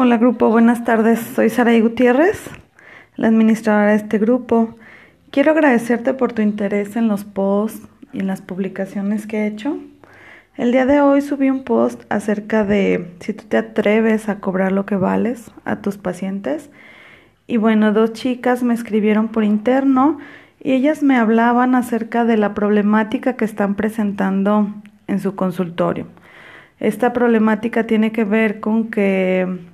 Hola grupo, buenas tardes. Soy Saraí Gutiérrez, la administradora de este grupo. Quiero agradecerte por tu interés en los posts y en las publicaciones que he hecho. El día de hoy subí un post acerca de si tú te atreves a cobrar lo que vales a tus pacientes. Y bueno, dos chicas me escribieron por interno y ellas me hablaban acerca de la problemática que están presentando en su consultorio. Esta problemática tiene que ver con que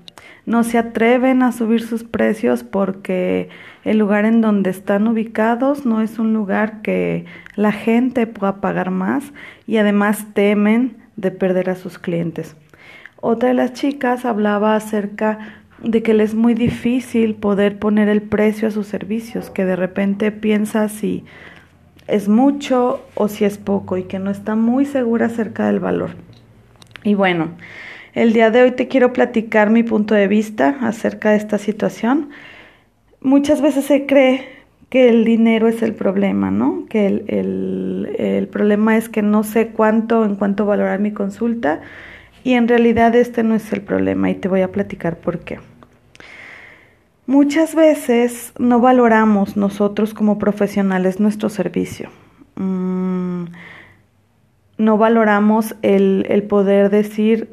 no se atreven a subir sus precios porque el lugar en donde están ubicados no es un lugar que la gente pueda pagar más y además temen de perder a sus clientes. Otra de las chicas hablaba acerca de que le es muy difícil poder poner el precio a sus servicios, que de repente piensa si es mucho o si es poco y que no está muy segura acerca del valor. Y bueno, el día de hoy te quiero platicar mi punto de vista acerca de esta situación. Muchas veces se cree que el dinero es el problema, ¿no? Que el, problema es que no sé cuánto, en cuánto valorar mi consulta y en realidad este no es el problema y te voy a platicar por qué. Muchas veces no valoramos nosotros como profesionales nuestro servicio. Mm, no valoramos el, el poder decir,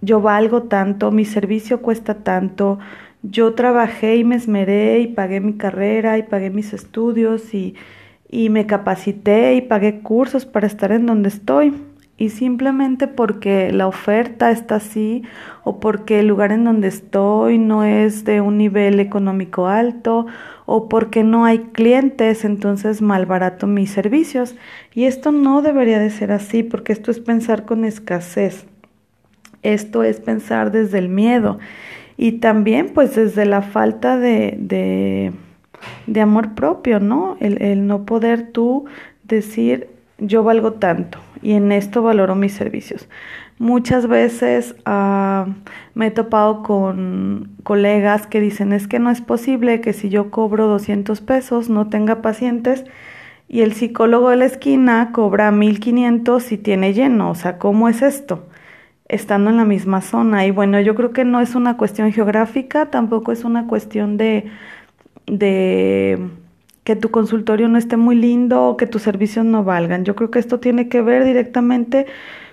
yo valgo tanto, mi servicio cuesta tanto, yo trabajé y me esmeré y pagué mi carrera y pagué mis estudios y, y me capacité y pagué cursos para estar en donde estoy. Y simplemente porque la oferta está así o porque el lugar en donde estoy no es de un nivel económico alto o porque no hay clientes, entonces malbarato mis servicios. Y esto no debería de ser así porque esto es pensar con escasez. Esto es pensar desde el miedo y también pues desde la falta de, de, amor propio, ¿no? El, no poder tú decir yo valgo tanto y en esto valoro mis servicios. Muchas veces ah, me he topado con colegas que dicen es que no es posible que si yo cobro 200 pesos no tenga pacientes y el psicólogo de la esquina cobra 1500 y tiene lleno. O sea, ¿cómo es esto? Estando en la misma zona. Y bueno, yo creo que no es una cuestión geográfica, tampoco es una cuestión de, de que tu consultorio no esté muy lindo o que tus servicios no valgan. Yo creo que esto tiene que ver directamente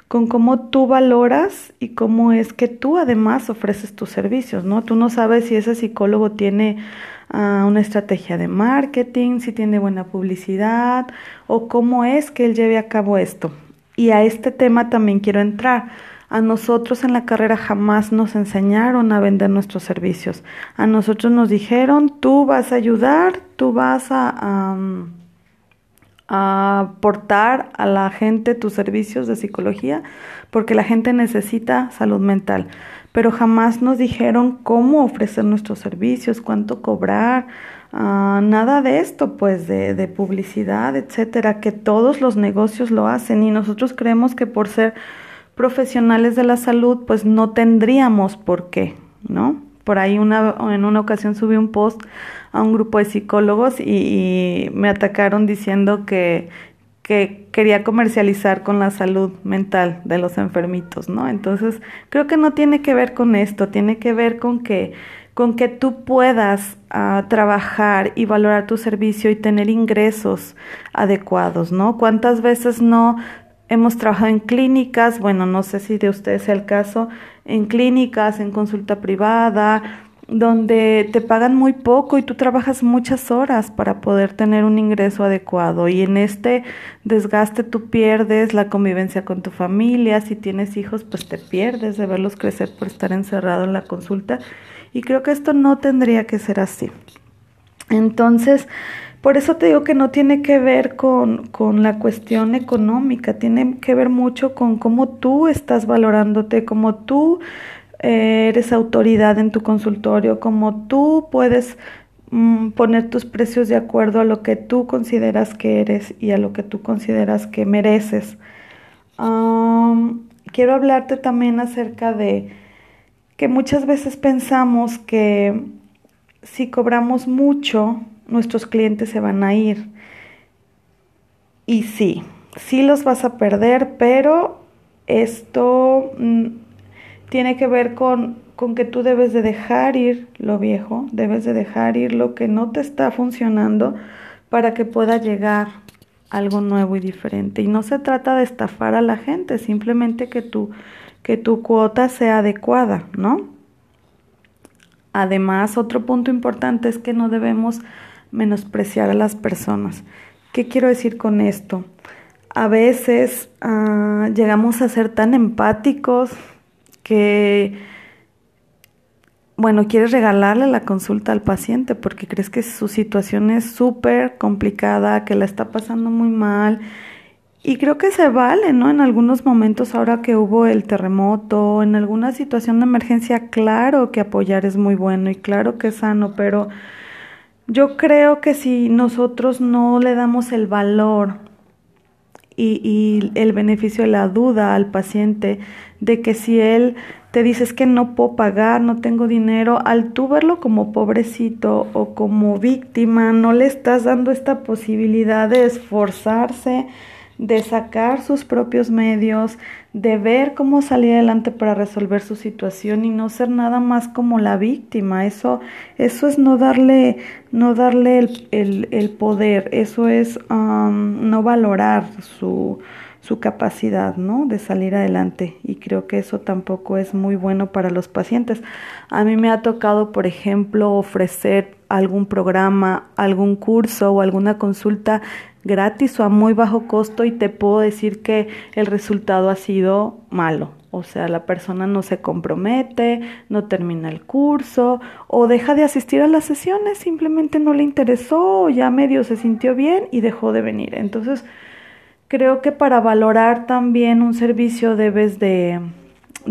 con cómo tú valoras y cómo es que tú además ofreces tus servicios, ¿no? Tú no sabes si ese psicólogo tiene ah, una estrategia de marketing, si tiene buena publicidad o cómo es que él lleve a cabo esto. Y a este tema también quiero entrar a nosotros en la carrera jamás nos enseñaron a vender nuestros servicios. A nosotros nos dijeron, tú vas a ayudar, tú vas a, aportar a la gente tus servicios de psicología, porque la gente necesita salud mental. Pero jamás nos dijeron cómo ofrecer nuestros servicios, cuánto cobrar, ah, nada de esto, pues de publicidad, etcétera, que todos los negocios lo hacen y nosotros creemos que por ser profesionales de la salud, pues no tendríamos por qué, ¿no? Por ahí una, en una ocasión subí un post a un grupo de psicólogos y, me atacaron diciendo que, que quería comercializar con la salud mental de los enfermitos, ¿no? Entonces, creo que no tiene que ver con esto, tiene que ver con que con que tú puedas ah, trabajar y valorar tu servicio y tener ingresos adecuados, ¿no? ¿Cuántas veces no Hemos trabajado en clínicas, bueno, no sé si de ustedes sea el caso, en clínicas, en consulta privada, donde te pagan muy poco y tú trabajas muchas horas para poder tener un ingreso adecuado y en este desgaste tú pierdes la convivencia con tu familia, si tienes hijos pues te pierdes de verlos crecer por estar encerrado en la consulta y creo que esto no tendría que ser así. Entonces, por eso te digo que no tiene que ver con, con, la cuestión económica, tiene que ver mucho con cómo tú estás valorándote, cómo tú eh, eres autoridad en tu consultorio, cómo tú puedes mm, poner tus precios de acuerdo a lo que tú consideras que eres y a lo que tú consideras que mereces. quiero hablarte también acerca de que muchas veces pensamos que si cobramos mucho, nuestros clientes se van a ir. Y sí, sí los vas a perder, pero esto mm, tiene que ver con con que tú debes de dejar ir lo viejo, debes de dejar ir lo que no te está funcionando para que pueda llegar algo nuevo y diferente. Y no se trata de estafar a la gente, simplemente que tu, que tu cuota sea adecuada, ¿no? Además, otro punto importante es que no debemos menospreciar a las personas. ¿Qué quiero decir con esto? A veces ah, llegamos a ser tan empáticos que, bueno, quieres regalarle la consulta al paciente porque crees que su situación es súper complicada, que la está pasando muy mal. Y creo que se vale, ¿no? En algunos momentos, ahora que hubo el terremoto, en alguna situación de emergencia, claro que apoyar es muy bueno y claro que es sano, pero yo creo que si nosotros no le damos el valor y, y, el beneficio de la duda al paciente de que si él te dices que no puedo pagar, no tengo dinero, al tú verlo como pobrecito o como víctima, no le estás dando esta posibilidad de esforzarse, de sacar sus propios medios, de ver cómo salir adelante para resolver su situación y no ser nada más como la víctima. Eso, eso es no darle, no darle el, el, poder, eso es um, no valorar su, su capacidad, ¿no? De salir adelante. Y creo que eso tampoco es muy bueno para los pacientes. A mí me ha tocado, por ejemplo, ofrecer algún programa, algún curso o alguna consulta gratis o a muy bajo costo y te puedo decir que el resultado ha sido malo. O sea, la persona no se compromete, no termina el curso o deja de asistir a las sesiones, simplemente no le interesó o ya medio se sintió bien y dejó de venir. Entonces, creo que para valorar también un servicio debes de,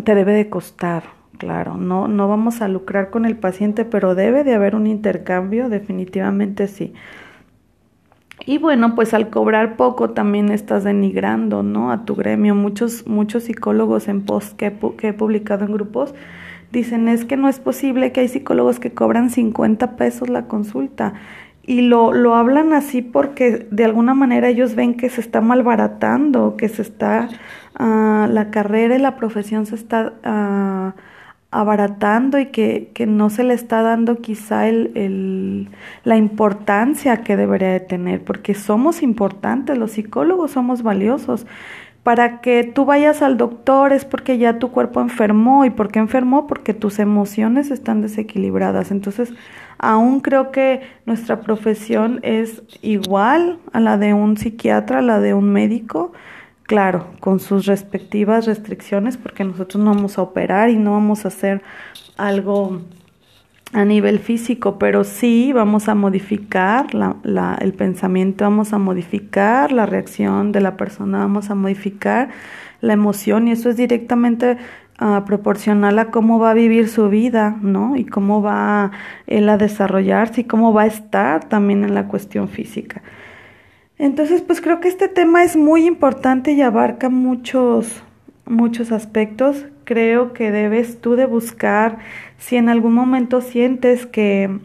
te debe de costar, claro, no, no vamos a lucrar con el paciente, pero debe de haber un intercambio, definitivamente sí. Y bueno, pues al cobrar poco también estás denigrando, ¿no? A tu gremio. Muchos, muchos psicólogos en post que, que he publicado en grupos dicen es que no es posible que hay psicólogos que cobran 50 pesos la consulta y lo, lo hablan así porque de alguna manera ellos ven que se está malbaratando, que se está, uh, la carrera y la profesión se está uh, abaratando y que, que, no se le está dando quizá el, el, la importancia que debería de tener, porque somos importantes, los psicólogos somos valiosos. Para que tú vayas al doctor es porque ya tu cuerpo enfermó y por qué enfermó porque tus emociones están desequilibradas. Entonces, aún creo que nuestra profesión es igual a la de un psiquiatra, a la de un médico, claro, con sus respectivas restricciones, porque nosotros no vamos a operar y no vamos a hacer algo a nivel físico, pero sí vamos a modificar la, la, el pensamiento, vamos a modificar la reacción de la persona, vamos a modificar la emoción y eso es directamente uh, proporcional a cómo va a vivir su vida, ¿no? Y cómo va él a desarrollarse y cómo va a estar también en la cuestión física. Entonces, pues creo que este tema es muy importante y abarca muchos, muchos aspectos. Creo que debes tú de buscar si en algún momento sientes que,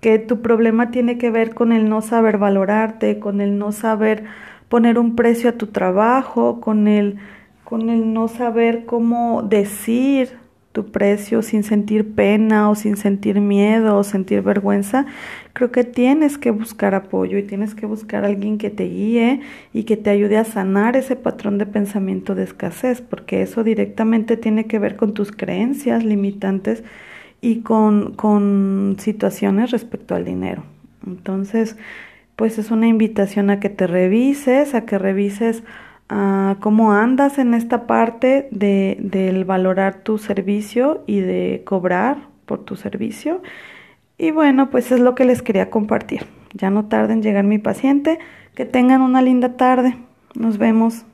que tu problema tiene que ver con el no saber valorarte, con el no saber poner un precio a tu trabajo, con el con el no saber cómo decir tu precio sin sentir pena o sin sentir miedo o sentir vergüenza, creo que tienes que buscar apoyo y tienes que buscar alguien que te guíe y que te ayude a sanar ese patrón de pensamiento de escasez, porque eso directamente tiene que ver con tus creencias limitantes y con, con situaciones respecto al dinero. Entonces, pues es una invitación a que te revises, a que revises cómo andas en esta parte de, del valorar tu servicio y de cobrar por tu servicio. Y bueno, pues es lo que les quería compartir. Ya no tarden en llegar mi paciente. Que tengan una linda tarde. Nos vemos.